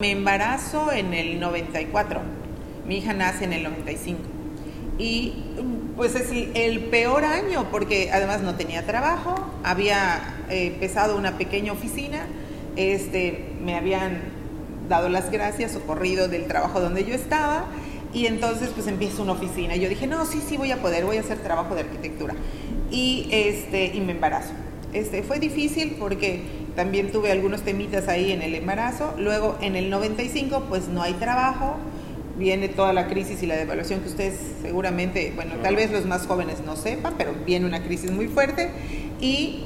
Me embarazo en el 94, mi hija nace en el 95 y pues es el peor año porque además no tenía trabajo, había eh, empezado una pequeña oficina, este, me habían dado las gracias o corrido del trabajo donde yo estaba y entonces pues empiezo una oficina. Y yo dije, no, sí, sí voy a poder, voy a hacer trabajo de arquitectura. Y, este, y me embarazo. Este, fue difícil porque también tuve algunos temitas ahí en el embarazo. Luego en el 95 pues no hay trabajo, viene toda la crisis y la devaluación que ustedes seguramente, bueno, tal vez los más jóvenes no sepan, pero viene una crisis muy fuerte. Y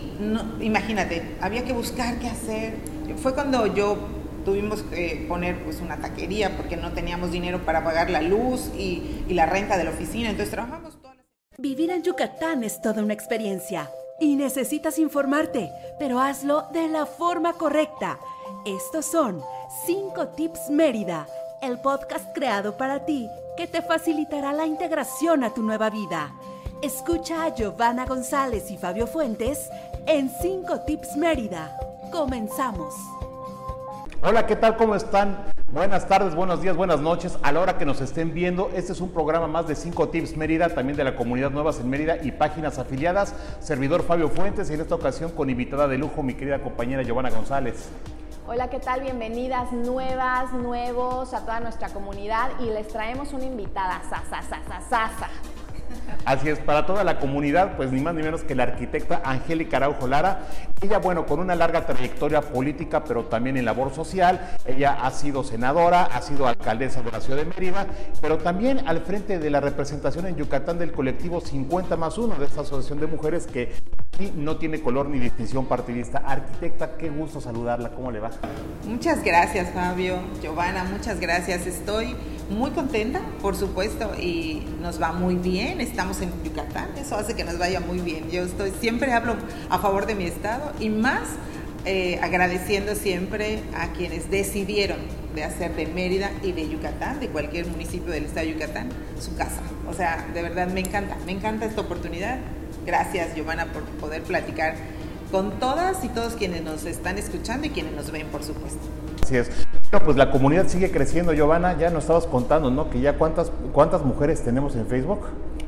imagínate, había que buscar qué hacer. Fue cuando yo tuvimos que poner pues una taquería porque no teníamos dinero para pagar la luz y, y la renta de la oficina, entonces trabajamos todas las... Vivir en Yucatán es toda una experiencia y necesitas informarte, pero hazlo de la forma correcta. Estos son 5 Tips Mérida, el podcast creado para ti que te facilitará la integración a tu nueva vida. Escucha a Giovanna González y Fabio Fuentes en 5 Tips Mérida. Comenzamos. Hola, ¿qué tal? ¿Cómo están? Buenas tardes, buenos días, buenas noches. A la hora que nos estén viendo, este es un programa más de 5 Tips Mérida, también de la comunidad Nuevas en Mérida y páginas afiliadas. Servidor Fabio Fuentes y en esta ocasión con invitada de lujo mi querida compañera Giovanna González. Hola, ¿qué tal? Bienvenidas nuevas, nuevos a toda nuestra comunidad y les traemos una invitada, Sasa, Sasa, Sasa. Así es, para toda la comunidad, pues ni más ni menos que la arquitecta Angélica Araujo Lara. Ella, bueno, con una larga trayectoria política, pero también en labor social. Ella ha sido senadora, ha sido alcaldesa de la ciudad de Mérida, pero también al frente de la representación en Yucatán del colectivo 50 más 1 de esta asociación de mujeres que aquí no tiene color ni distinción partidista. Arquitecta, qué gusto saludarla, ¿cómo le va? Muchas gracias, Fabio, Giovanna, muchas gracias. Estoy muy contenta, por supuesto, y nos va muy bien. En Yucatán, eso hace que nos vaya muy bien. Yo estoy, siempre hablo a favor de mi estado y más eh, agradeciendo siempre a quienes decidieron de hacer de Mérida y de Yucatán, de cualquier municipio del estado de Yucatán, su casa. O sea, de verdad me encanta, me encanta esta oportunidad. Gracias, Giovanna, por poder platicar con todas y todos quienes nos están escuchando y quienes nos ven, por supuesto. Así es. Bueno, pues la comunidad sigue creciendo, Giovanna. Ya nos estabas contando, ¿no? Que ya cuántas, cuántas mujeres tenemos en Facebook.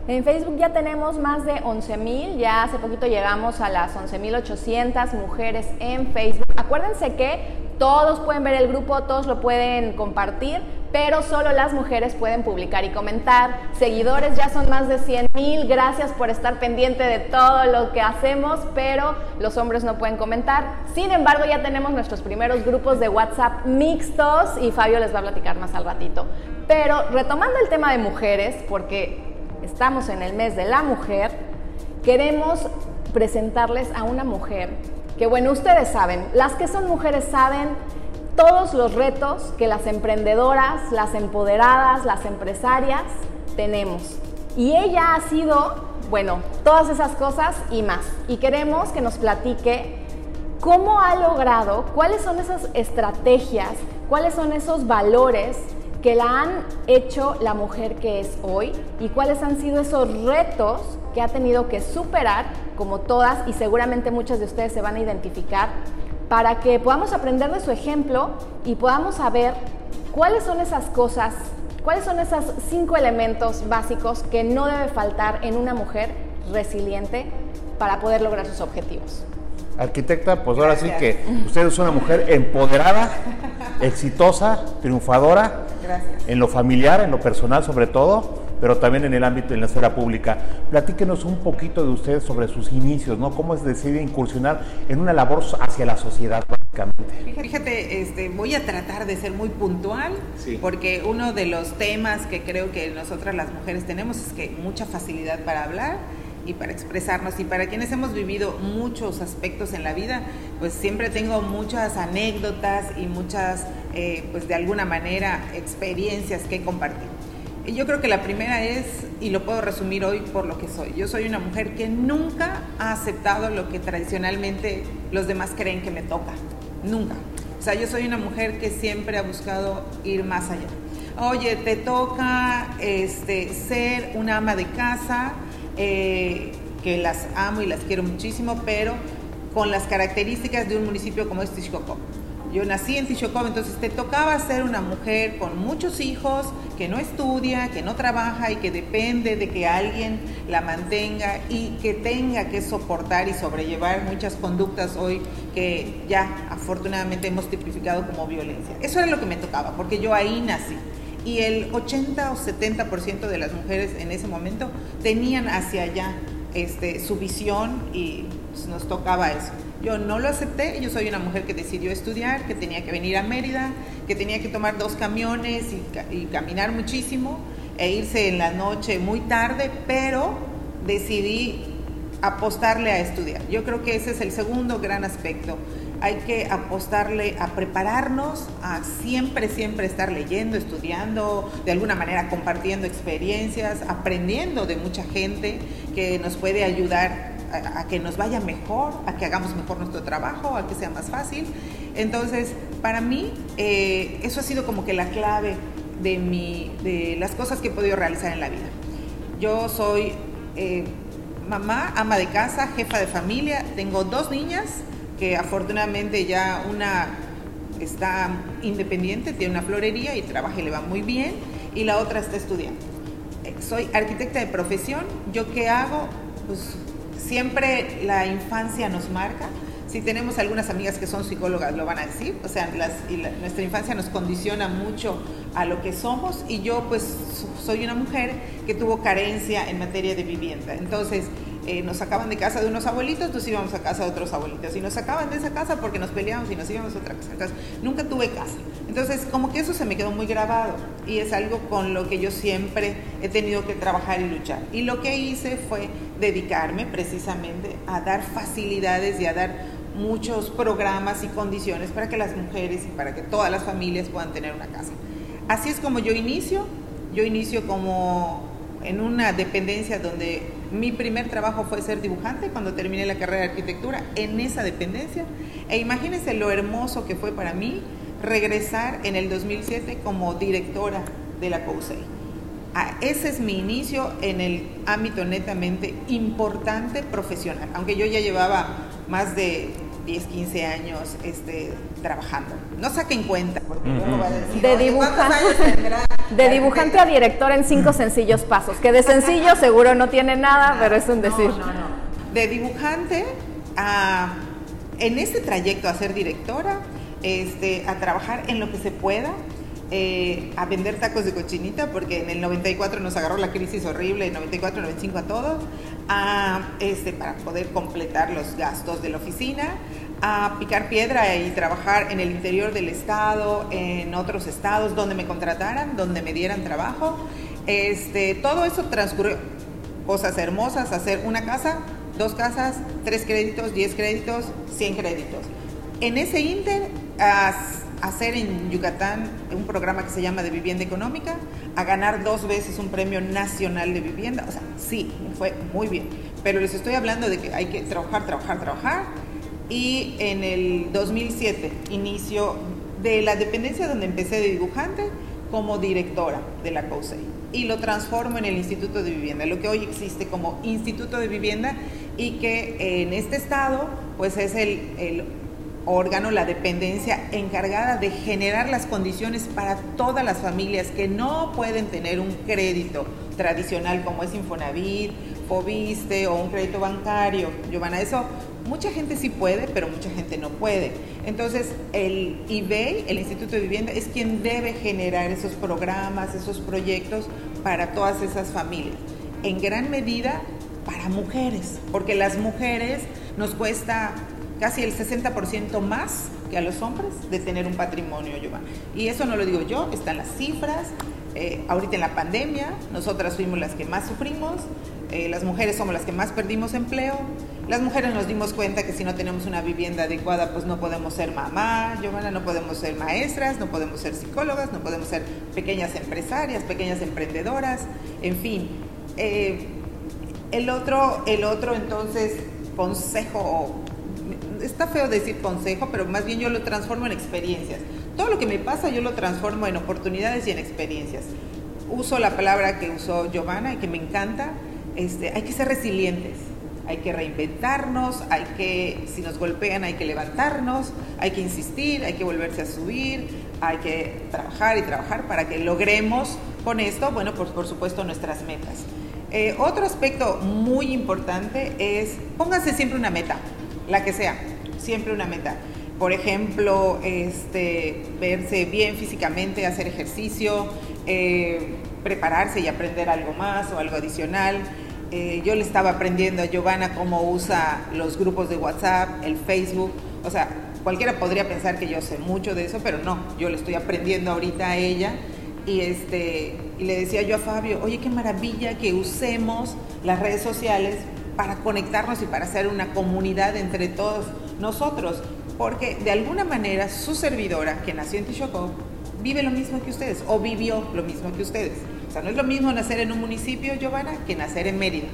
En Facebook ya tenemos más de 11.000, ya hace poquito llegamos a las 11.800 mujeres en Facebook. Acuérdense que todos pueden ver el grupo, todos lo pueden compartir, pero solo las mujeres pueden publicar y comentar. Seguidores ya son más de 100.000, gracias por estar pendiente de todo lo que hacemos, pero los hombres no pueden comentar. Sin embargo, ya tenemos nuestros primeros grupos de WhatsApp mixtos y Fabio les va a platicar más al ratito. Pero retomando el tema de mujeres, porque estamos en el mes de la mujer, queremos presentarles a una mujer que, bueno, ustedes saben, las que son mujeres saben todos los retos que las emprendedoras, las empoderadas, las empresarias tenemos. Y ella ha sido, bueno, todas esas cosas y más. Y queremos que nos platique cómo ha logrado, cuáles son esas estrategias, cuáles son esos valores que la han hecho la mujer que es hoy y cuáles han sido esos retos que ha tenido que superar, como todas, y seguramente muchas de ustedes se van a identificar, para que podamos aprender de su ejemplo y podamos saber cuáles son esas cosas, cuáles son esos cinco elementos básicos que no debe faltar en una mujer resiliente para poder lograr sus objetivos. Arquitecta, pues ahora sí que usted es una mujer empoderada, exitosa, triunfadora, en lo familiar, en lo personal sobre todo, pero también en el ámbito de la esfera pública. Platíquenos un poquito de usted sobre sus inicios, ¿no? Cómo es decide incursionar en una labor hacia la sociedad, básicamente. Fíjate, este, voy a tratar de ser muy puntual, porque uno de los temas que creo que nosotras las mujeres tenemos es que mucha facilidad para hablar y para expresarnos. Y para quienes hemos vivido muchos aspectos en la vida, pues siempre tengo muchas anécdotas y muchas, eh, pues de alguna manera, experiencias que compartir. Y yo creo que la primera es, y lo puedo resumir hoy por lo que soy, yo soy una mujer que nunca ha aceptado lo que tradicionalmente los demás creen que me toca, nunca. O sea, yo soy una mujer que siempre ha buscado ir más allá. Oye, te toca este, ser una ama de casa, eh, que las amo y las quiero muchísimo, pero con las características de un municipio como este Xicocó. yo nací en Tishokov, entonces te tocaba ser una mujer con muchos hijos, que no estudia, que no trabaja y que depende de que alguien la mantenga y que tenga que soportar y sobrellevar muchas conductas hoy que ya afortunadamente hemos tipificado como violencia. Eso era lo que me tocaba, porque yo ahí nací. Y el 80 o 70% de las mujeres en ese momento tenían hacia allá este, su visión y pues, nos tocaba eso. Yo no lo acepté, yo soy una mujer que decidió estudiar, que tenía que venir a Mérida, que tenía que tomar dos camiones y, caminar muchísimo e irse en la noche muy tarde, pero decidí apostarle a estudiar. Yo creo que ese es el segundo gran aspecto. Hay que apostarle a prepararnos, a siempre, siempre estar leyendo, estudiando, de alguna manera compartiendo experiencias, aprendiendo de mucha gente que nos puede ayudar a, que nos vaya mejor, a que hagamos mejor nuestro trabajo, a que sea más fácil. Entonces, para mí, eh, eso ha sido como que la clave de, mi, de las cosas que he podido realizar en la vida. Yo soy eh, mamá, ama de casa, jefa de familia, tengo dos niñas que afortunadamente ya una está independiente, tiene una florería y trabaja y le va muy bien, y la otra está estudiando. Soy arquitecta de profesión, ¿yo qué hago? Pues siempre la infancia nos marca. Si tenemos algunas amigas que son psicólogas, lo van a decir. O sea, nuestra infancia nos condiciona mucho a lo que somos y yo pues soy una mujer que tuvo carencia en materia de vivienda. Entonces, eh, nos sacaban de casa de unos abuelitos, nos íbamos a casa de otros abuelitos. Y nos sacaban de esa casa porque nos peleábamos y nos íbamos a otra casa. Nunca tuve casa. Entonces, como que eso se me quedó muy grabado. Y es algo con lo que yo siempre he tenido que trabajar y luchar. Y lo que hice fue dedicarme precisamente a dar facilidades y a dar muchos programas y condiciones para que las mujeres y para que todas las familias puedan tener una casa. Así es como yo inicio. Yo inicio como en una dependencia donde mi primer trabajo fue ser dibujante cuando terminé la carrera de arquitectura en esa dependencia. E imagínense lo hermoso que fue para mí regresar en el 2007 como directora de la COUSEI. Ah, ese es mi inicio en el ámbito netamente importante profesional, aunque yo ya llevaba más de 10, 15 años este, trabajando. No saquen cuenta, porque luego va a decir, de, dibujante, de dibujante a director en cinco sencillos pasos, que de sencillo seguro no tiene nada, pero es un decir. No, no, De dibujante a, en este trayecto a ser directora, este, a trabajar en lo que se pueda, eh, a vender tacos de cochinita, porque en el 94 nos agarró la crisis horrible, en 94, 95 a todos, a, este, para poder completar los gastos de la oficina, a picar piedra y trabajar en el interior del estado, en otros estados donde me contrataran, donde me dieran trabajo. Este, todo eso transcurrió. Cosas hermosas, hacer una casa, dos casas, tres créditos, diez créditos, cien créditos. En ese inter, hacer en Yucatán un programa que se llama de vivienda económica, a ganar dos veces un premio nacional de vivienda. O sea, sí, fue muy bien. Pero les estoy hablando de que hay que trabajar, trabajar, trabajar. Y en el 2007 inicio de la dependencia donde empecé de dibujante como directora de la COSEI y lo transformo en el Instituto de Vivienda, lo que hoy existe como Instituto de Vivienda y que en este estado pues es el, el órgano, la dependencia encargada de generar las condiciones para todas las familias que no pueden tener un crédito tradicional como es Infonavit, Fobiste o un crédito bancario. Giovanna, eso mucha gente sí puede, pero mucha gente no puede. Entonces, el IBEI, el Instituto de Vivienda, es quien debe generar esos programas, esos proyectos para todas esas familias. En gran medida para mujeres, porque las mujeres nos cuesta casi el 60% más que a los hombres de tener un patrimonio. Y eso no lo digo yo, están las cifras. Eh, ahorita en la pandemia, nosotras fuimos las que más sufrimos, eh, las mujeres somos las que más perdimos empleo. Las mujeres nos dimos cuenta que si no tenemos una vivienda adecuada, pues no podemos ser mamá, Giovanna, no podemos ser maestras, no podemos ser psicólogas, no podemos ser pequeñas empresarias, pequeñas emprendedoras, en fin. Eh, el otro, el otro entonces consejo está feo decir consejo, pero más bien yo lo transformo en experiencias. Todo lo que me pasa yo lo transformo en oportunidades y en experiencias. Uso la palabra que usó Giovanna y que me encanta, este, hay que ser resilientes. Hay que reinventarnos, hay que, si nos golpean, hay que levantarnos, hay que insistir, hay que volverse a subir, hay que trabajar y trabajar para que logremos con esto, bueno, pues por supuesto nuestras metas. Eh, otro aspecto muy importante es, pónganse siempre una meta, la que sea, siempre una meta. Por ejemplo, este, verse bien físicamente, hacer ejercicio, eh, prepararse y aprender algo más o algo adicional. Eh, yo le estaba aprendiendo a Giovanna cómo usa los grupos de WhatsApp, el Facebook. O sea, cualquiera podría pensar que yo sé mucho de eso, pero no, yo le estoy aprendiendo ahorita a ella. Y, este, y le decía yo a Fabio, oye, qué maravilla que usemos las redes sociales para conectarnos y para hacer una comunidad entre todos nosotros. Porque de alguna manera su servidora, que nació en Tishoko, vive lo mismo que ustedes o vivió lo mismo que ustedes. No es lo mismo nacer en un municipio, Giovanna, que nacer en Mérida.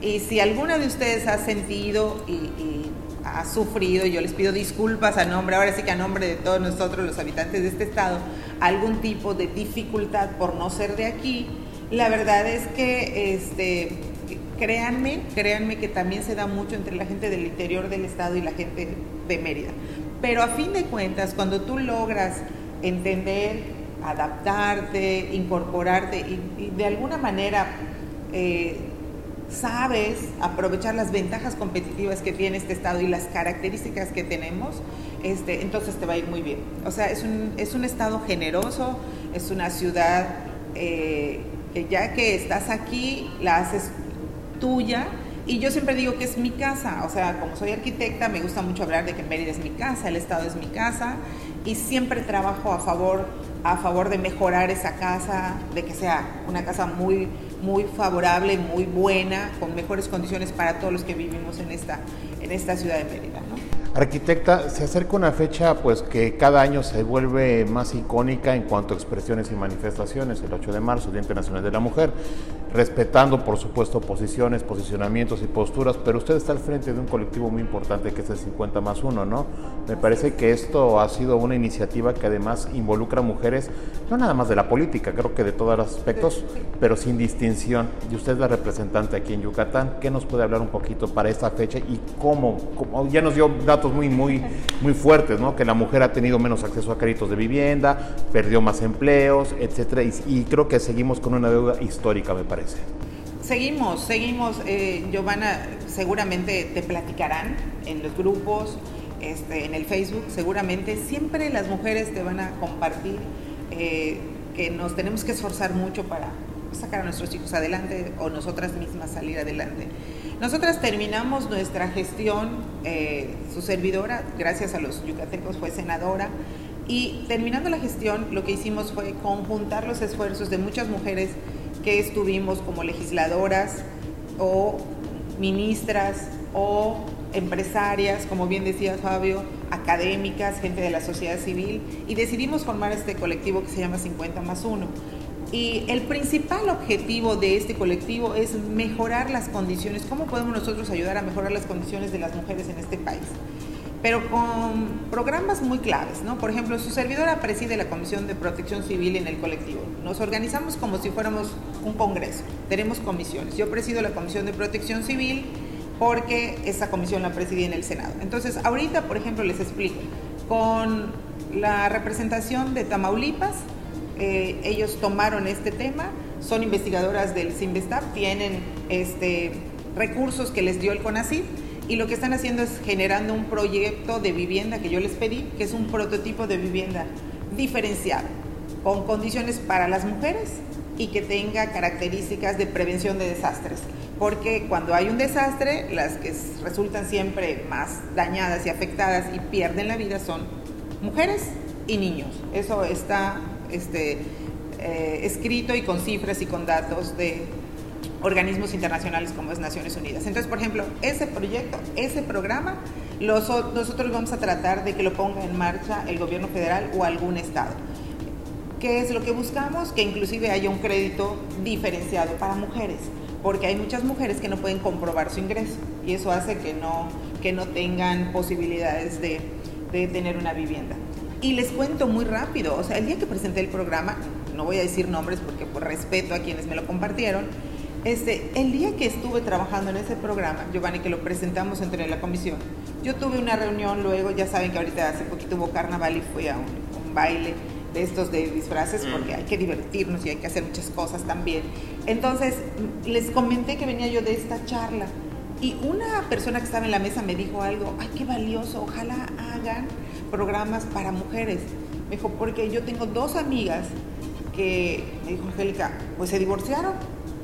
Y si alguna de ustedes ha sentido y, y ha sufrido, yo les pido disculpas a nombre, ahora sí que a nombre de todos nosotros los habitantes de este estado, algún tipo de dificultad por no ser de aquí, la verdad es que este, créanme, créanme que también se da mucho entre la gente del interior del estado y la gente de Mérida. Pero a fin de cuentas, cuando tú logras entender, adaptarte, incorporarte y, de alguna manera eh, sabes aprovechar las ventajas competitivas que tiene este estado y las características que tenemos, este, entonces te va a ir muy bien. O sea, es un, es un estado generoso, es una ciudad eh, que ya que estás aquí, la haces tuya. Y yo siempre digo que es mi casa, o sea, como soy arquitecta, me gusta mucho hablar de que Mérida es mi casa, el Estado es mi casa, y siempre trabajo a favor, a favor de mejorar esa casa, de que sea una casa muy, muy favorable, muy buena, con mejores condiciones para todos los que vivimos en esta, en esta ciudad de Mérida. Arquitecta, se acerca una fecha pues que cada año se vuelve más icónica en cuanto a expresiones y manifestaciones, el 8 de marzo, Día Internacional de la Mujer, respetando por supuesto posiciones, posicionamientos y posturas, pero usted está al frente de un colectivo muy importante que es el 50 más 1, ¿no? Me parece que esto ha sido una iniciativa que además involucra mujeres, no nada más de la política, creo que de todos los aspectos, pero sin distinción. Y usted es la representante aquí en Yucatán, ¿qué nos puede hablar un poquito para esta fecha y cómo, cómo ya nos dio datos muy, muy, muy fuertes, ¿no? Que la mujer ha tenido menos acceso a créditos de vivienda, perdió más empleos, etcétera, y, creo que seguimos con una deuda histórica, me parece. Seguimos, seguimos, eh, Giovanna, seguramente te platicarán en los grupos, este, en el Facebook, seguramente siempre las mujeres te van a compartir eh, que nos tenemos que esforzar mucho para sacar a nuestros hijos adelante o nosotras mismas salir adelante. Nosotras terminamos nuestra gestión, eh, su servidora, gracias a los yucatecos, fue senadora, y terminando la gestión lo que hicimos fue conjuntar los esfuerzos de muchas mujeres que estuvimos como legisladoras o ministras o empresarias, como bien decía Fabio, académicas, gente de la sociedad civil, y decidimos formar este colectivo que se llama 50 más 1. Y el principal objetivo de este colectivo es mejorar las condiciones, cómo podemos nosotros ayudar a mejorar las condiciones de las mujeres en este país. Pero con programas muy claves, ¿no? Por ejemplo, su servidora preside la Comisión de Protección Civil en el colectivo. Nos organizamos como si fuéramos un congreso. Tenemos comisiones. Yo presido la Comisión de Protección Civil porque esa comisión la presidí en el Senado. Entonces, ahorita, por ejemplo, les explico. Con la representación de Tamaulipas, eh, ellos tomaron este tema, son investigadoras del CIMBESTAP, tienen este, recursos que les dio el CONACYT y lo que están haciendo es generando un proyecto de vivienda que yo les pedí, que es un prototipo de vivienda diferenciado, con condiciones para las mujeres y que tenga características de prevención de desastres. Porque cuando hay un desastre, las que resultan siempre más dañadas y afectadas y pierden la vida son mujeres y niños. Eso está este, eh, escrito y con cifras y con datos de organismos internacionales como es Naciones Unidas. Entonces, por ejemplo, ese proyecto, ese programa, nosotros vamos a tratar de que lo ponga en marcha el gobierno federal o algún estado. ¿Qué es lo que buscamos? Que inclusive haya un crédito diferenciado para mujeres, porque hay muchas mujeres que no pueden comprobar su ingreso y eso hace que no, que no tengan posibilidades de, de tener una vivienda. Y les cuento muy rápido, o sea, el día que presenté el programa, no voy a decir nombres porque por respeto a quienes me lo compartieron, Este, el día que estuve trabajando en ese programa, Giovanni, que lo presentamos entre la comisión, yo tuve una reunión luego, ya saben que ahorita hace poquito hubo carnaval y fui a un, baile de estos de disfraces porque hay que divertirnos y hay que hacer muchas cosas también. Entonces, les comenté que venía yo de esta charla y una persona que estaba en la mesa me dijo algo, ay, qué valioso, ojalá hagan programas para mujeres. Me dijo, porque yo tengo dos amigas que, me dijo Angélica, pues se divorciaron.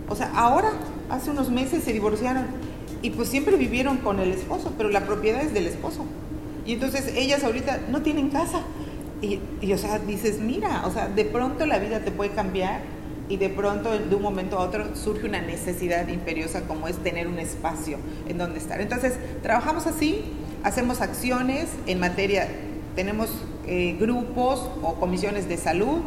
O sea, ahora, hace unos meses se divorciaron. Y pues siempre vivieron con el esposo, pero la propiedad es del esposo. Y entonces ellas ahorita no tienen casa. Y, y, o sea, dices, mira, o sea, de pronto la vida te puede cambiar y de pronto de un momento a otro surge una necesidad imperiosa como es tener un espacio en donde estar. Entonces, trabajamos así, hacemos acciones en materia, tenemos eh, grupos o comisiones de salud,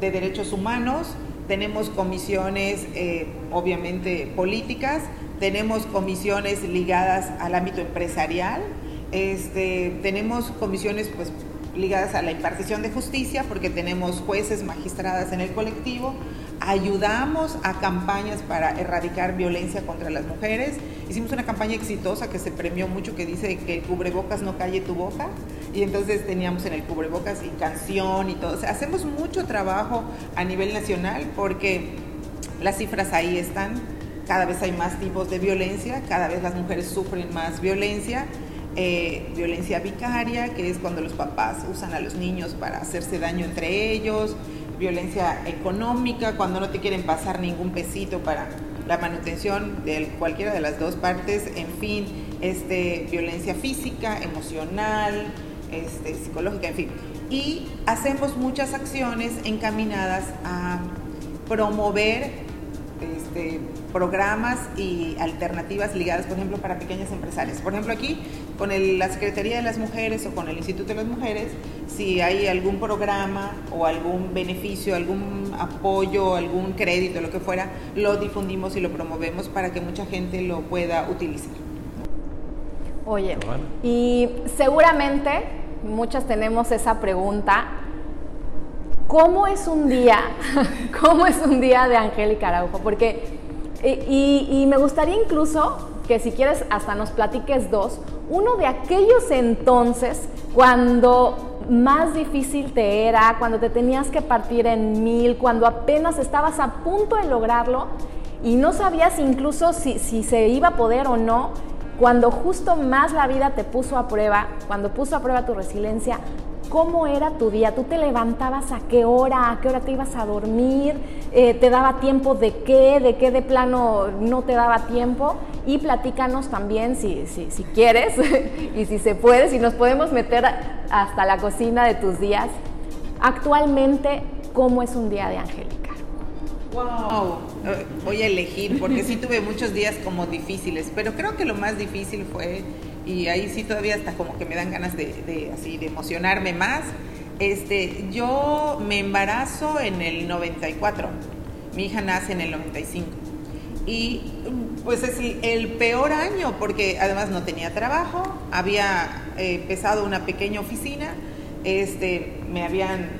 de derechos humanos, tenemos comisiones eh, obviamente políticas, tenemos comisiones ligadas al ámbito empresarial, este, tenemos comisiones pues ligadas a la impartición de justicia porque tenemos jueces, magistradas en el colectivo, ayudamos a campañas para erradicar violencia contra las mujeres. Hicimos una campaña exitosa que se premió mucho que dice que cubrebocas no calle tu boca y entonces teníamos en el cubrebocas y canción y todo. Hacemos mucho trabajo a nivel nacional porque las cifras ahí están. Cada vez hay más tipos de violencia, cada vez las mujeres sufren más violencia. Eh, violencia vicaria, que es cuando los papás usan a los niños para hacerse daño entre ellos, violencia económica, cuando no te quieren pasar ningún pesito para la manutención de cualquiera de las dos partes, en fin, este, violencia física, emocional, este, psicológica, en fin. Y hacemos muchas acciones encaminadas a promover este, programas y alternativas ligadas, por ejemplo, para pequeñas empresarias. Por ejemplo, aquí con la Secretaría de las Mujeres o con el Instituto de las Mujeres, si hay algún programa o algún beneficio, algún apoyo, algún crédito, lo que fuera, lo difundimos y lo promovemos para que mucha gente lo pueda utilizar. Oye, y seguramente muchas tenemos esa pregunta ¿Cómo es un día? ¿Cómo es un día de Angélica Araujo? Porque, y, me gustaría incluso que si quieres hasta nos platiques dos, uno de aquellos entonces cuando más difícil te era, cuando te tenías que partir en mil, cuando apenas estabas a punto de lograrlo y no sabías incluso si, se iba a poder o no, cuando justo más la vida te puso a prueba, cuando puso a prueba tu resiliencia, ¿Cómo era tu día? ¿Tú te levantabas a qué hora? ¿A qué hora te ibas a dormir? Eh, ¿Te daba tiempo de qué? ¿De qué de plano no te daba tiempo? Y platícanos también, si, si, quieres y si se puede, si nos podemos meter hasta la cocina de tus días. Actualmente, ¿cómo es un día de Angélica? Wow, eh, voy a elegir porque sí tuve muchos días como difíciles, pero creo que lo más difícil fue y ahí sí todavía hasta como que me dan ganas de, así de emocionarme más. Este, yo me embarazo en el 94, mi hija nace en el 95 y pues es el, peor año porque además no tenía trabajo, había eh, empezado una pequeña oficina, este, me habían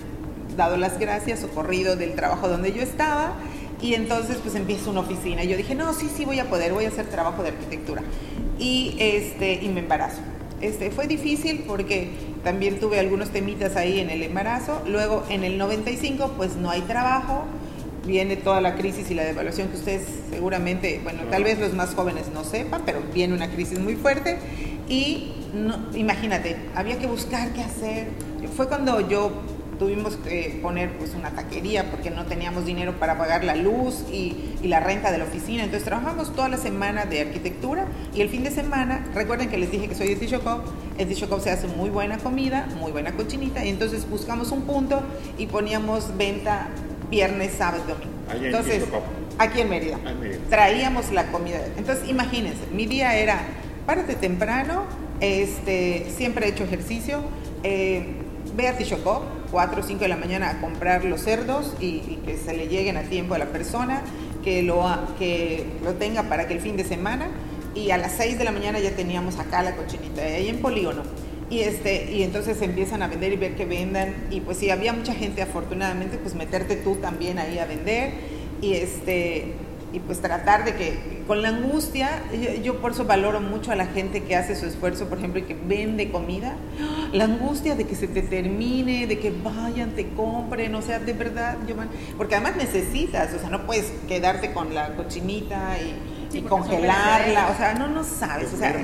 dado las gracias o corrido del trabajo donde yo estaba y entonces pues empiezo una oficina. Yo dije, no, sí, sí voy a poder, voy a hacer trabajo de arquitectura. Y, este, y me embarazo. Este, fue difícil porque también tuve algunos temitas ahí en el embarazo. Luego en el 95 pues no hay trabajo, viene toda la crisis y la devaluación que ustedes seguramente, bueno, tal vez los más jóvenes no sepan, pero viene una crisis muy fuerte. Y imagínate, había que buscar qué hacer. Fue cuando yo tuvimos que poner pues una taquería porque no teníamos dinero para pagar la luz y, la renta de la oficina. Entonces trabajamos toda la semana de arquitectura y el fin de semana, recuerden que les dije que soy de Tichocop, en Tichocop se hace muy buena comida, muy buena cochinita y entonces buscamos un punto y poníamos venta viernes, sábado y domingo. entonces, aquí en Mérida. Traíamos la comida. Entonces, imagínense, mi día era, párate temprano, este, siempre he hecho ejercicio, eh, ve a Tichocop, 4 o 5 de la mañana a comprar los cerdos y, que se le lleguen a tiempo a la persona, que lo, que lo tenga para que el fin de semana y a las 6 de la mañana ya teníamos acá la cochinita, ahí en Polígono. Y, este, y entonces empiezan a vender y ver que vendan. Y pues si había mucha gente, afortunadamente, pues meterte tú también ahí a vender. Y, este, y pues tratar de que con la angustia, yo, por eso valoro mucho a la gente que hace su esfuerzo, por ejemplo, y que vende comida, la angustia de que se te termine, de que vayan, te compren, o sea, de verdad, yo, porque además necesitas, o sea, no puedes quedarte con la cochinita y, y congelarla, o sea, no, no sabes, o sea,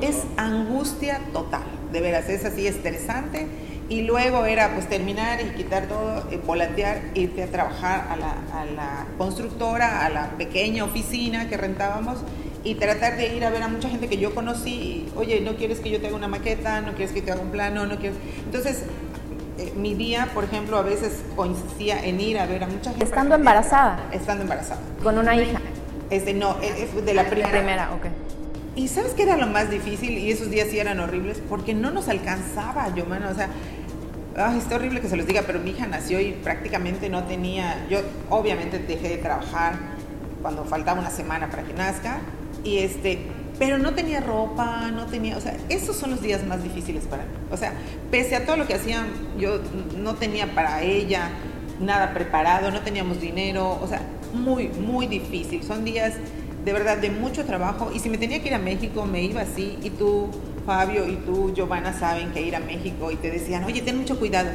es angustia total, de veras, es así estresante y luego era pues terminar y quitar todo, eh, volantear, irte a trabajar a la, a la, constructora, a la pequeña oficina que rentábamos y tratar de ir a ver a mucha gente que yo conocí. Oye, ¿no quieres que yo te haga una maqueta? ¿No quieres que te haga un plano? ¿No quieres? Entonces, eh, mi día, por ejemplo, a veces consistía en ir a ver a mucha gente. Estando embarazada. Estando embarazada. Con una hija. Este, no, es de la primera. primera, ok. Y sabes qué era lo más difícil, y esos días sí eran horribles, porque no nos alcanzaba, yo, mano, o sea, está horrible que se los diga, pero mi hija nació y prácticamente no tenía, yo obviamente dejé de trabajar cuando faltaba una semana para que nazca, y este, pero no tenía ropa, no tenía, o sea, esos son los días más difíciles para mí. O sea, pese a todo lo que hacían, yo no tenía para ella nada preparado, no teníamos dinero, o sea, muy, muy difícil. Son días de verdad de mucho trabajo y si me tenía que ir a México me iba así y tú Fabio y tú, Giovanna, saben que ir a México y te decían, oye, ten mucho cuidado.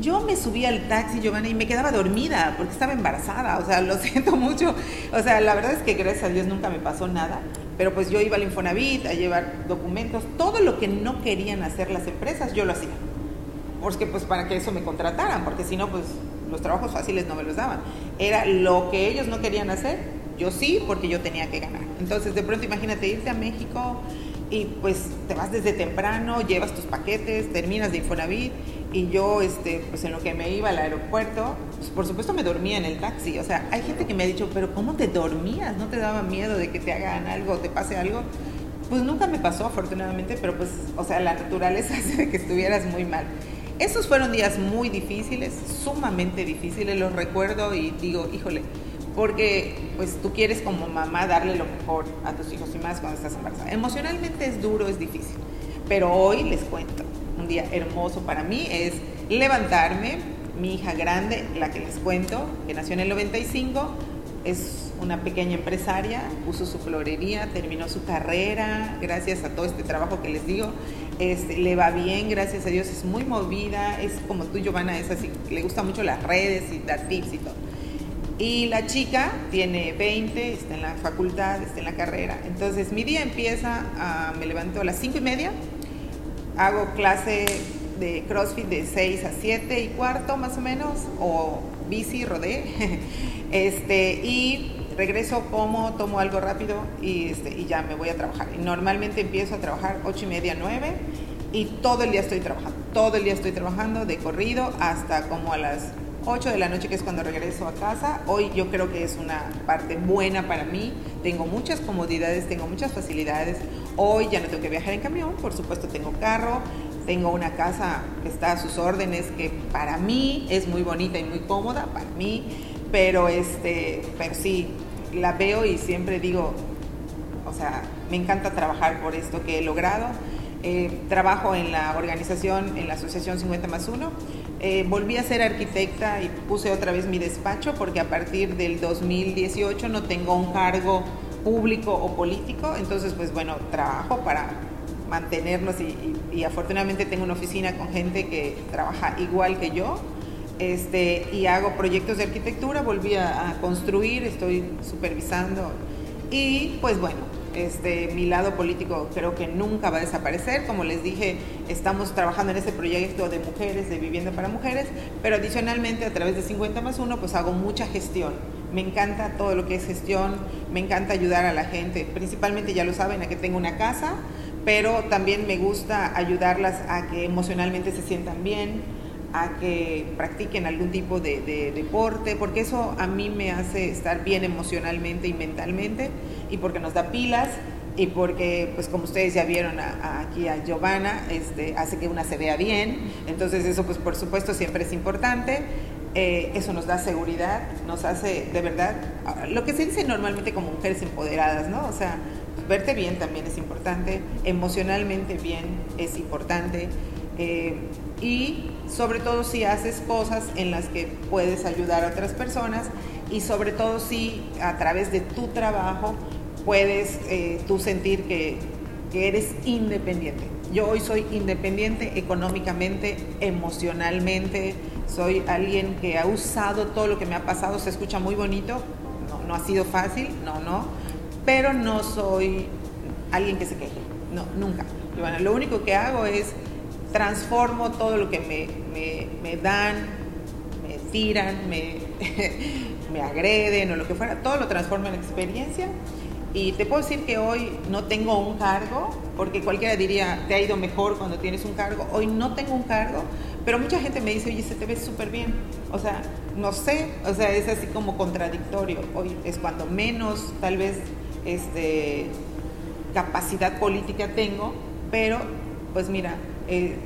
Yo me subí al taxi, Giovanna, y me quedaba dormida porque estaba embarazada. O sea, lo siento mucho. O sea, la verdad es que gracias a Dios nunca me pasó nada. Pero pues yo iba al Infonavit a llevar documentos. Todo lo que no querían hacer las empresas, yo lo hacía. Porque pues para que eso me contrataran, porque si no, pues los trabajos fáciles no me los daban. Era lo que ellos no querían hacer, yo sí, porque yo tenía que ganar. Entonces, de pronto, imagínate irte a México y pues te vas desde temprano, llevas tus paquetes, terminas de Infonavit y yo, este, pues en lo que me iba al aeropuerto, pues por supuesto me dormía en el taxi. O sea, hay gente que me ha dicho, pero ¿cómo te dormías? ¿No te daba miedo de que te hagan algo, te pase algo? Pues nunca me pasó, afortunadamente, pero pues, o sea, la naturaleza hace que estuvieras muy mal. Esos fueron días muy difíciles, sumamente difíciles, los recuerdo y digo, híjole, porque pues tú quieres como mamá darle lo mejor a tus hijos y más cuando estás embarazada. Emocionalmente es duro, es difícil, pero hoy les cuento, un día hermoso para mí es levantarme, mi hija grande, la que les cuento, que nació en el 95, es una pequeña empresaria, puso su florería, terminó su carrera, gracias a todo este trabajo que les digo, este, le va bien, gracias a Dios, es muy movida, es como tú, Giovanna, es así, le gusta mucho las redes y dar tips y todo. Y la chica tiene 20, está en la facultad, está en la carrera. Entonces mi día empieza, me levanto a las 5 y media, hago clase de CrossFit de 6 a 7 y cuarto más o menos, o bici, rodé, este, y regreso, como, tomo algo rápido y, este, y ya me voy a trabajar. Y normalmente empiezo a trabajar 8 y media, 9 y todo el día estoy trabajando, todo el día estoy trabajando de corrido hasta como a las 8 de la noche, que es cuando regreso a casa. Hoy yo creo que es una parte buena para mí. Tengo muchas comodidades, tengo muchas facilidades. Hoy ya no tengo que viajar en camión, por supuesto tengo carro, tengo una casa que está a sus órdenes, que para mí es muy bonita y muy cómoda, para mí, pero, este, pero sí, la veo y siempre digo, o sea, me encanta trabajar por esto que he logrado. Eh, trabajo en la organización, en la Asociación 50 más 1 eh, volví a ser arquitecta y puse otra vez mi despacho porque a partir del 2018 no tengo un cargo público o político, entonces pues bueno, trabajo para mantenernos y, afortunadamente tengo una oficina con gente que trabaja igual que yo este, y hago proyectos de arquitectura, volví a construir, estoy supervisando. Y pues bueno, este, mi lado político creo que nunca va a desaparecer. Como les dije, estamos trabajando en ese proyecto de mujeres, de vivienda para mujeres, pero adicionalmente a través de 50 más 1, pues hago mucha gestión. Me encanta todo lo que es gestión, me encanta ayudar a la gente, principalmente ya lo saben, a que tenga una casa, pero también me gusta ayudarlas a que emocionalmente se sientan bien, a que practiquen algún tipo de, deporte, porque eso a mí me hace estar bien emocionalmente y mentalmente, y porque nos da pilas, y porque, pues como ustedes ya vieron aquí a Giovanna, este, hace que una se vea bien, entonces eso pues por supuesto siempre es importante, eh, eso nos da seguridad, nos hace de verdad, lo que se dice normalmente como mujeres empoderadas, ¿no? O sea, verte bien también es importante, emocionalmente bien es importante, eh, y sobre todo si haces cosas en las que puedes ayudar a otras personas y sobre todo si a través de tu trabajo puedes eh, tú sentir que, que eres independiente. Yo hoy soy independiente económicamente, emocionalmente, soy alguien que ha usado todo lo que me ha pasado, se escucha muy bonito, no, no ha sido fácil, no, no, pero no soy alguien que se queje, no, nunca. lo único que hago es transformo todo lo que me, me, me dan, me tiran, me, me agreden o lo que fuera, todo lo transformo en experiencia. Y te puedo decir que hoy no tengo un cargo, porque cualquiera diría, te ha ido mejor cuando tienes un cargo. Hoy no tengo un cargo, pero mucha gente me dice, oye, se te ve súper bien. O sea, no sé, o sea, es así como contradictorio. Hoy es cuando menos, tal vez, este, capacidad política tengo, pero, pues mira, eh,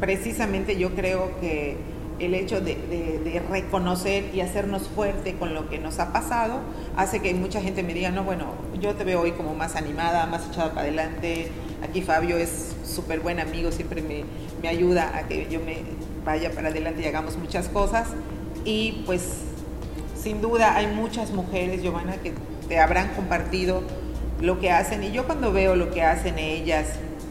precisamente yo creo que el hecho de, reconocer y hacernos fuerte con lo que nos ha pasado hace que mucha gente me diga, no, bueno, yo te veo hoy como más animada, más echada para adelante. Aquí Fabio es súper buen amigo, siempre me, me, ayuda a que yo me vaya para adelante y hagamos muchas cosas. Y pues sin duda hay muchas mujeres, Giovanna, que te habrán compartido lo que hacen. Y yo cuando veo lo que hacen ellas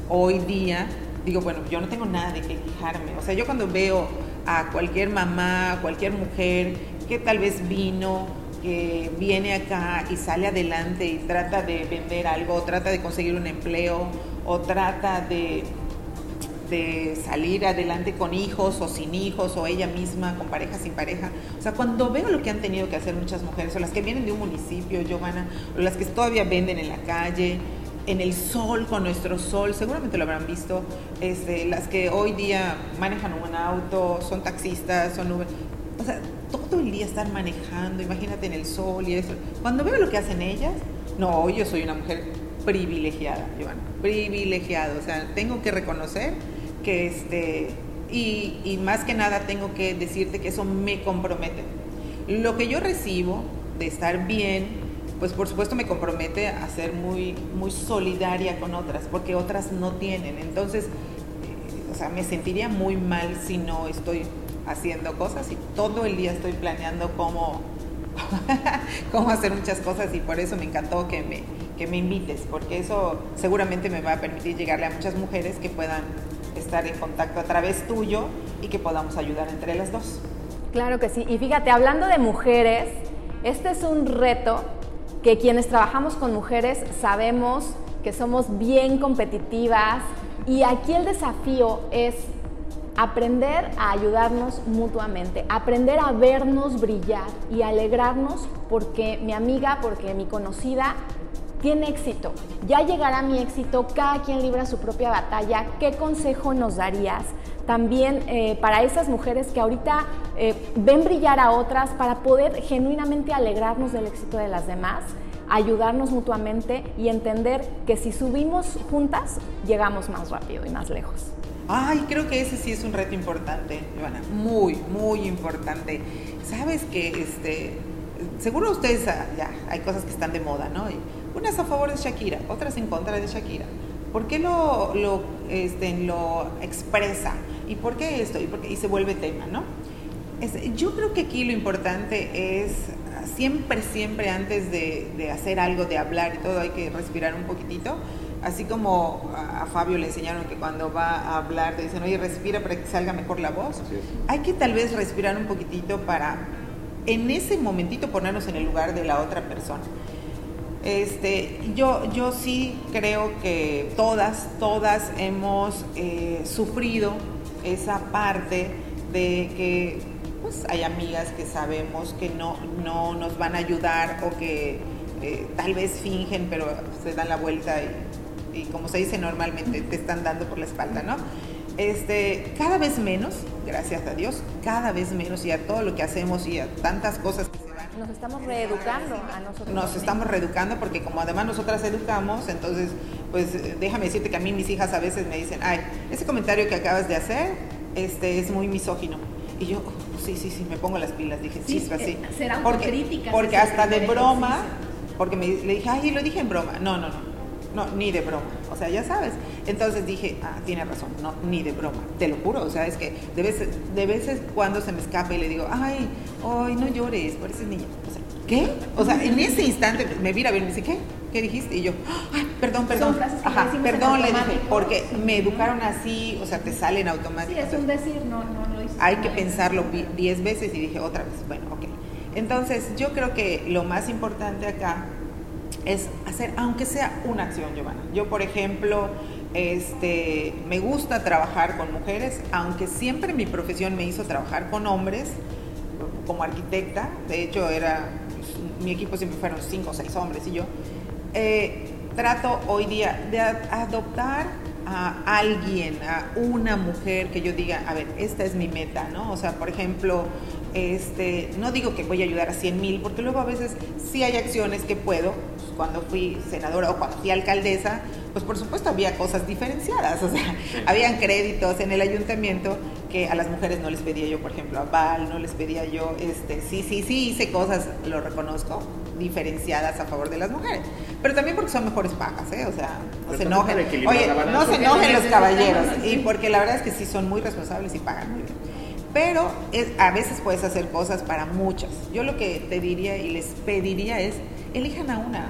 hoy día, digo, bueno, yo no tengo nada de qué quejarme. O sea, yo cuando veo a cualquier mamá, cualquier mujer que tal vez vino, que viene acá y sale adelante y trata de vender algo, o trata de conseguir un empleo, o trata de, de salir adelante con hijos o sin hijos, o ella misma, con pareja, sin pareja. O sea, cuando veo lo que han tenido que hacer muchas mujeres, o las que vienen de un municipio, Giovanna, o las que todavía venden en la calle, en el sol, con nuestro sol, seguramente lo habrán visto, este, las que hoy día manejan un auto, son taxistas, son Uber, o sea, todo el día están manejando, imagínate en el sol y eso. Cuando veo lo que hacen ellas, no, yo soy una mujer privilegiada, Giovanna, privilegiada, o sea, tengo que reconocer que este, y, y más que nada tengo que decirte que eso me compromete. Lo que yo recibo de estar bien, pues por supuesto me compromete a ser muy, muy solidaria con otras, porque otras no tienen. Entonces, eh, o sea, me sentiría muy mal si no estoy haciendo cosas y todo el día estoy planeando cómo, cómo hacer muchas cosas y por eso me encantó que me, que me invites, porque eso seguramente me va a permitir llegarle a muchas mujeres que puedan estar en contacto a través tuyo y que podamos ayudar entre las dos. Claro que sí. Y fíjate, hablando de mujeres, este es un reto que quienes trabajamos con mujeres sabemos que somos bien competitivas y aquí el desafío es aprender a ayudarnos mutuamente, aprender a vernos brillar y alegrarnos porque mi amiga, porque mi conocida tiene éxito. Ya llegará mi éxito, cada quien libra su propia batalla. ¿Qué consejo nos darías también eh, para esas mujeres que ahorita eh, ven brillar a otras para poder genuinamente alegrarnos del éxito de las demás? ayudarnos mutuamente y entender que si subimos juntas, llegamos más rápido y más lejos. Ay, creo que ese sí es un reto importante, Ivana, muy, muy importante. Sabes que este, seguro ustedes ah, ya hay cosas que están de moda, ¿no? unas a favor de Shakira, otras en contra de Shakira. ¿Por qué lo, lo, este, lo expresa? ¿Y por qué esto? ¿Y, por qué? y se vuelve tema, ¿no? yo creo que aquí lo importante es siempre, siempre antes de, hacer algo, de hablar y todo, hay que respirar un poquitito. Así como a, Fabio le enseñaron que cuando va a hablar te dicen, oye, respira para que salga mejor la voz. Hay que tal vez respirar un poquitito para en ese momentito ponernos en el lugar de la otra persona. Este, yo, yo sí creo que todas, todas hemos eh, sufrido esa parte de que pues hay amigas que sabemos que no, no nos van a ayudar o que eh, tal vez fingen, pero se dan la vuelta y, como se dice normalmente, te están dando por la espalda, ¿no? Este, cada vez menos, gracias a Dios, cada vez menos y a todo lo que hacemos y a tantas cosas que. Nos estamos reeducando a nosotros. Nos estamos reeducando porque como además nosotras educamos, entonces, pues déjame decirte que a mí mis hijas a veces me dicen, ay, ese comentario que acabas de hacer este, es muy misógino. Y yo, oh, sí, sí, sí, me pongo las pilas, dije, sí, sí así. Eh, será porque, porque hasta de broma, porque me, le dije, ay, lo dije en broma. No, no, no. No, ni de broma. O sea, ya sabes. Entonces dije, ah, tiene razón, no, ni de broma. Te lo juro, o sea, es que de veces, de veces cuando se me escapa y le digo, ay, ay, no llores, pareces niña. O sea, ¿qué? O sea, en ese instante me mira bien y me dice, ¿qué? ¿Qué dijiste? Y yo, ay, perdón, perdón. Son frases que Ajá, perdón, le dije, porque me educaron así, o sea, te salen automáticos. Sí, es un decir, no, no lo hice. Hay que pensarlo vi- diez veces y dije otra vez, bueno, ok. Entonces, yo creo que lo más importante acá es hacer, aunque sea una acción, Giovanna. Yo, por ejemplo, este, me gusta trabajar con mujeres, aunque siempre mi profesión me hizo trabajar con hombres, como arquitecta. De hecho, era, pues, mi equipo siempre fueron cinco o seis hombres y yo. Eh, trato hoy día de adoptar a alguien, a una mujer que yo diga, a ver, esta es mi meta, ¿no? O sea, por ejemplo, este, no digo que voy a ayudar a 100 mil, porque luego a veces sí hay acciones que puedo. Pues, cuando fui senadora o cuando fui alcaldesa, pues por supuesto había cosas diferenciadas, o sea, habían créditos en el ayuntamiento que a las mujeres no les pedía yo, por ejemplo, a Val, no les pedía yo, este, sí, sí, sí, hice cosas, lo reconozco, diferenciadas a favor de las mujeres, pero también porque son mejores pagas, ¿eh? O sea, no se enojen, oye, no se enojen los caballeros, y porque la verdad es que sí son muy responsables y pagan muy bien. Pero es- a veces puedes hacer cosas para muchas. Yo lo que te diría y les pediría es, elijan a una.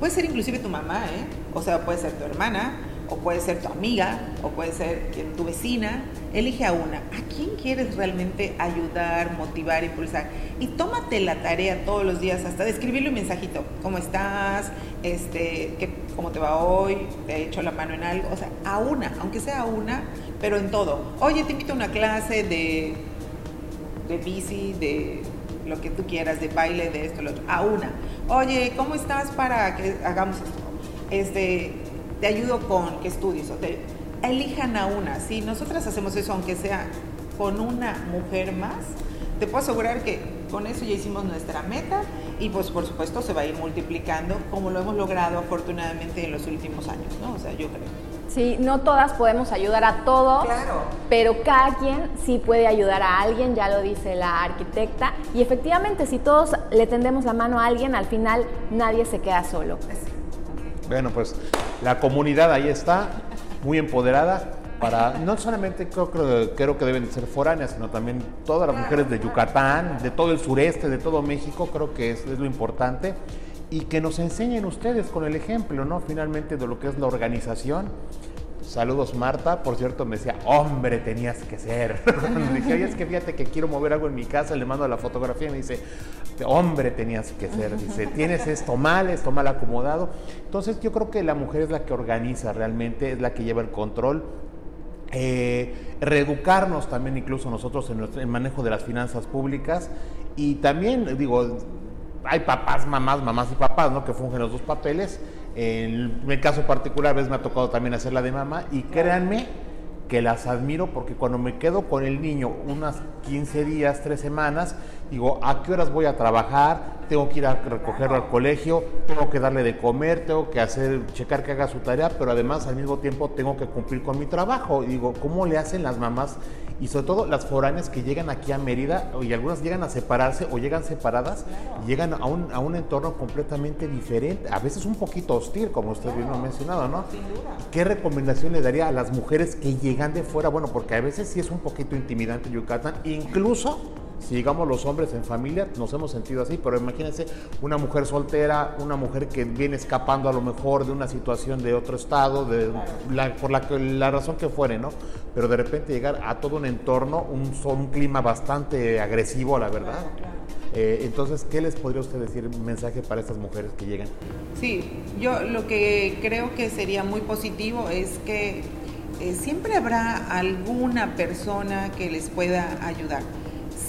Puede ser inclusive tu mamá, ¿eh? O sea, puede ser tu hermana, o puede ser tu amiga, o puede ser tu vecina. Elige a una. ¿A quién quieres realmente ayudar, motivar, impulsar? Y tómate la tarea todos los días, hasta de escribirle un mensajito. ¿Cómo estás? Este, ¿qué, ¿Cómo te va hoy? ¿Te he hecho la mano en algo? O sea, a una, aunque sea a una, pero en todo. Oye, te invito a una clase de, de bici, de lo que tú quieras, de baile, de esto, lo otro. A una. Oye, ¿cómo estás para que hagamos esto? Este, te ayudo con que estudies. O te, elijan a una. Si nosotras hacemos eso, aunque sea con una mujer más, te puedo asegurar que con eso ya hicimos nuestra meta y pues por supuesto se va a ir multiplicando como lo hemos logrado afortunadamente en los últimos años, ¿no? O sea, yo creo. Sí, no todas podemos ayudar a todos, Claro. pero cada quien sí puede ayudar a alguien, ya lo dice la arquitecta. Y efectivamente, si todos le tendemos la mano a alguien, al final nadie se queda solo. Bueno, pues la comunidad ahí está, muy empoderada. Para, no solamente creo, creo, creo que deben de ser foráneas, sino también todas las mujeres de Yucatán, de todo el sureste, de todo México, creo que es, es lo importante. Y que nos enseñen ustedes con el ejemplo, ¿no? Finalmente de lo que es la organización. Saludos Marta, por cierto me decía, hombre tenías que ser. Dije, oye, es que fíjate que quiero mover algo en mi casa, le mando la fotografía y me dice, hombre tenías que ser. Dice, tienes esto mal, esto mal acomodado. Entonces yo creo que la mujer es la que organiza realmente, es la que lleva el control. Eh, reeducarnos también incluso nosotros en en manejo de las finanzas públicas y también digo hay papás, mamás, mamás y papás, ¿no? Que fungen los dos papeles. En mi caso particular, a veces me ha tocado también hacer la de mamá y créanme que las admiro porque cuando me quedo con el niño unas 15 días, 3 semanas, digo, ¿a qué horas voy a trabajar? Tengo que ir a recogerlo al colegio, tengo que darle de comer, tengo que hacer, checar que haga su tarea, pero además al mismo tiempo tengo que cumplir con mi trabajo. Y digo, ¿cómo le hacen las mamás? Y sobre todo las foráneas que llegan aquí a Mérida, y algunas llegan a separarse o llegan separadas, y llegan a un, a un entorno completamente diferente, a veces un poquito hostil, como usted bien lo ha mencionado, ¿no? Sin duda. ¿Qué recomendación le daría a las mujeres que llegan de fuera? Bueno, porque a veces sí es un poquito intimidante Yucatán, incluso si llegamos los hombres en familia, nos hemos sentido así, pero imagínense una mujer soltera, una mujer que viene escapando a lo mejor de una situación de otro estado, de la- por la, razón que fuere, ¿no? Pero de repente llegar a todo un entorno, un, un clima bastante agresivo, la verdad. Eh, entonces, ¿qué les podría usted decir, mensaje para estas mujeres que llegan? Sí, yo lo que creo que sería muy positivo es que eh, siempre habrá alguna persona que les pueda ayudar.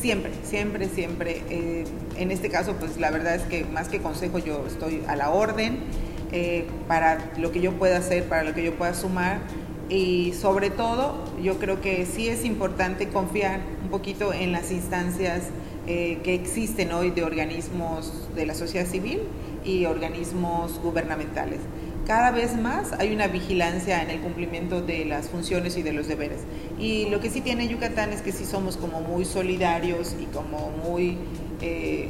Siempre, siempre, siempre. Eh, en este caso, pues la verdad es que más que consejo yo estoy a la orden eh, para lo que yo pueda hacer, para lo que yo pueda sumar. Y sobre todo, yo creo que sí es importante confiar un poquito en las instancias eh, que existen hoy de organismos de la sociedad civil y organismos gubernamentales. Cada vez más hay una vigilancia en el cumplimiento de las funciones y de los deberes. Y lo que sí tiene Yucatán es que sí somos como muy solidarios y como muy eh,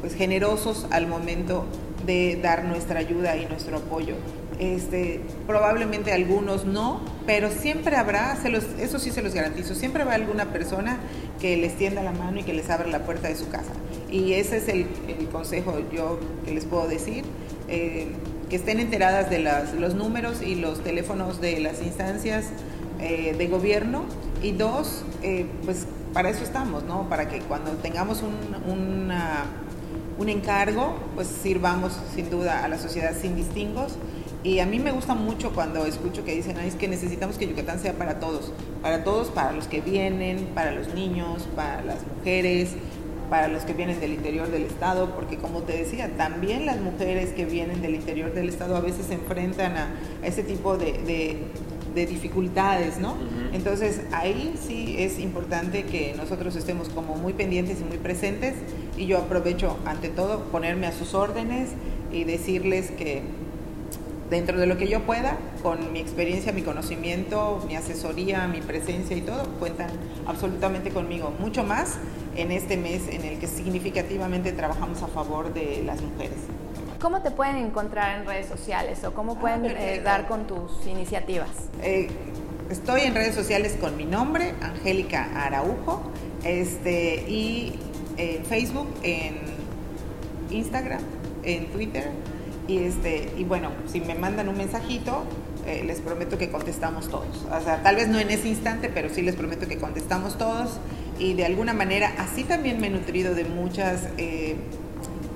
pues generosos al momento de dar nuestra ayuda y nuestro apoyo. Este, probablemente algunos no, pero siempre habrá, eso sí se los garantizo, siempre habrá alguna persona que les tienda la mano y que les abra la puerta de su casa. Y ese es el, consejo yo que les puedo decir. Eh, que estén enteradas de los números y los teléfonos de las instancias eh, de gobierno. Y dos, eh, pues para eso estamos, ¿no? Para que cuando tengamos un, un encargo, pues sirvamos sin duda a la sociedad sin distingos y a mí me gusta mucho cuando escucho que dicen, es que necesitamos que Yucatán sea para todos, para todos, para los que vienen, para los niños, para las mujeres, para los que vienen del interior del estado, porque como te decía, también las mujeres que vienen del interior del estado a veces se enfrentan a, ese tipo de, dificultades, ¿no? Entonces ahí sí es importante que nosotros estemos como muy pendientes y muy presentes y yo aprovecho ante todo ponerme a sus órdenes y decirles que dentro de lo que yo pueda, con mi experiencia, mi conocimiento, mi asesoría, mi presencia y todo, cuentan absolutamente conmigo. Mucho más en este mes en el que significativamente trabajamos a favor de las mujeres. ¿Cómo te pueden encontrar en redes sociales o cómo ah, pueden eh, dar con tus iniciativas? Eh, estoy en redes sociales con mi nombre, Angélica Araujo, este, y en Facebook, en Instagram, en Twitter y, este, y bueno, si me mandan un mensajito, eh, les prometo que contestamos todos. O sea, tal vez no en ese instante, pero sí les prometo que contestamos todos. Y de alguna manera, así también me he nutrido de muchas, eh,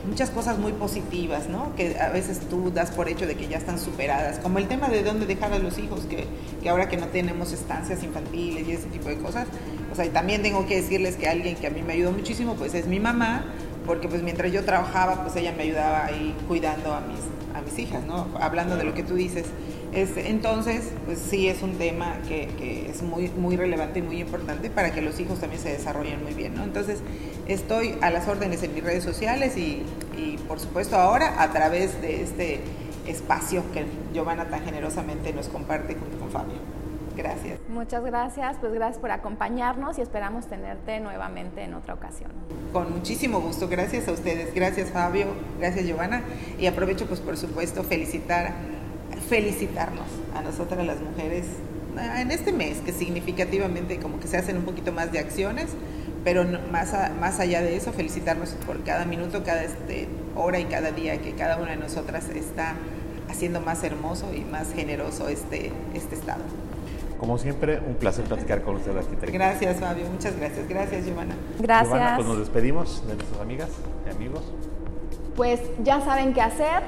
muchas cosas muy positivas, ¿no? Que a veces tú das por hecho de que ya están superadas. Como el tema de dónde dejar a los hijos, que, que ahora que no tenemos estancias infantiles y ese tipo de cosas. O sea, y también tengo que decirles que alguien que a mí me ayudó muchísimo, pues es mi mamá porque pues mientras yo trabajaba, pues ella me ayudaba ahí cuidando a mis, a mis hijas, ¿no? Hablando de lo que tú dices. Este, entonces, pues sí es un tema que, que, es muy, muy relevante y muy importante para que los hijos también se desarrollen muy bien, ¿no? Entonces, estoy a las órdenes en mis redes sociales y, y por supuesto ahora a través de este espacio que Giovanna tan generosamente nos comparte junto con Fabio. Gracias. Muchas gracias, pues gracias por acompañarnos y esperamos tenerte nuevamente en otra ocasión. Con muchísimo gusto, gracias a ustedes, gracias Fabio, gracias Giovanna y aprovecho pues por supuesto felicitar, felicitarnos a nosotras las mujeres en este mes que significativamente como que se hacen un poquito más de acciones, pero más, más allá de eso felicitarnos por cada minuto, cada este, hora y cada día que cada una de nosotras está haciendo más hermoso y más generoso este, este estado. Como siempre, un placer platicar con usted, arquitecta. Gracias, Fabio. Muchas gracias. Gracias, Giovanna. Gracias. Giovanna, pues nos despedimos de nuestras amigas y amigos. Pues ya saben qué hacer.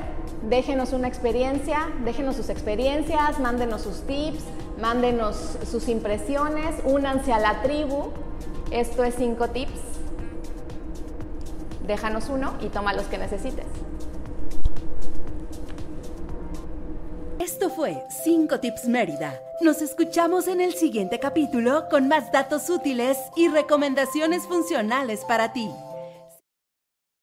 Déjenos una experiencia, déjenos sus experiencias, mándenos sus tips, mándenos sus impresiones, únanse a la tribu. Esto es 5 tips. Déjanos uno y toma los que necesites. Esto fue 5 Tips Mérida. Nos escuchamos en el siguiente capítulo con más datos útiles y recomendaciones funcionales para ti.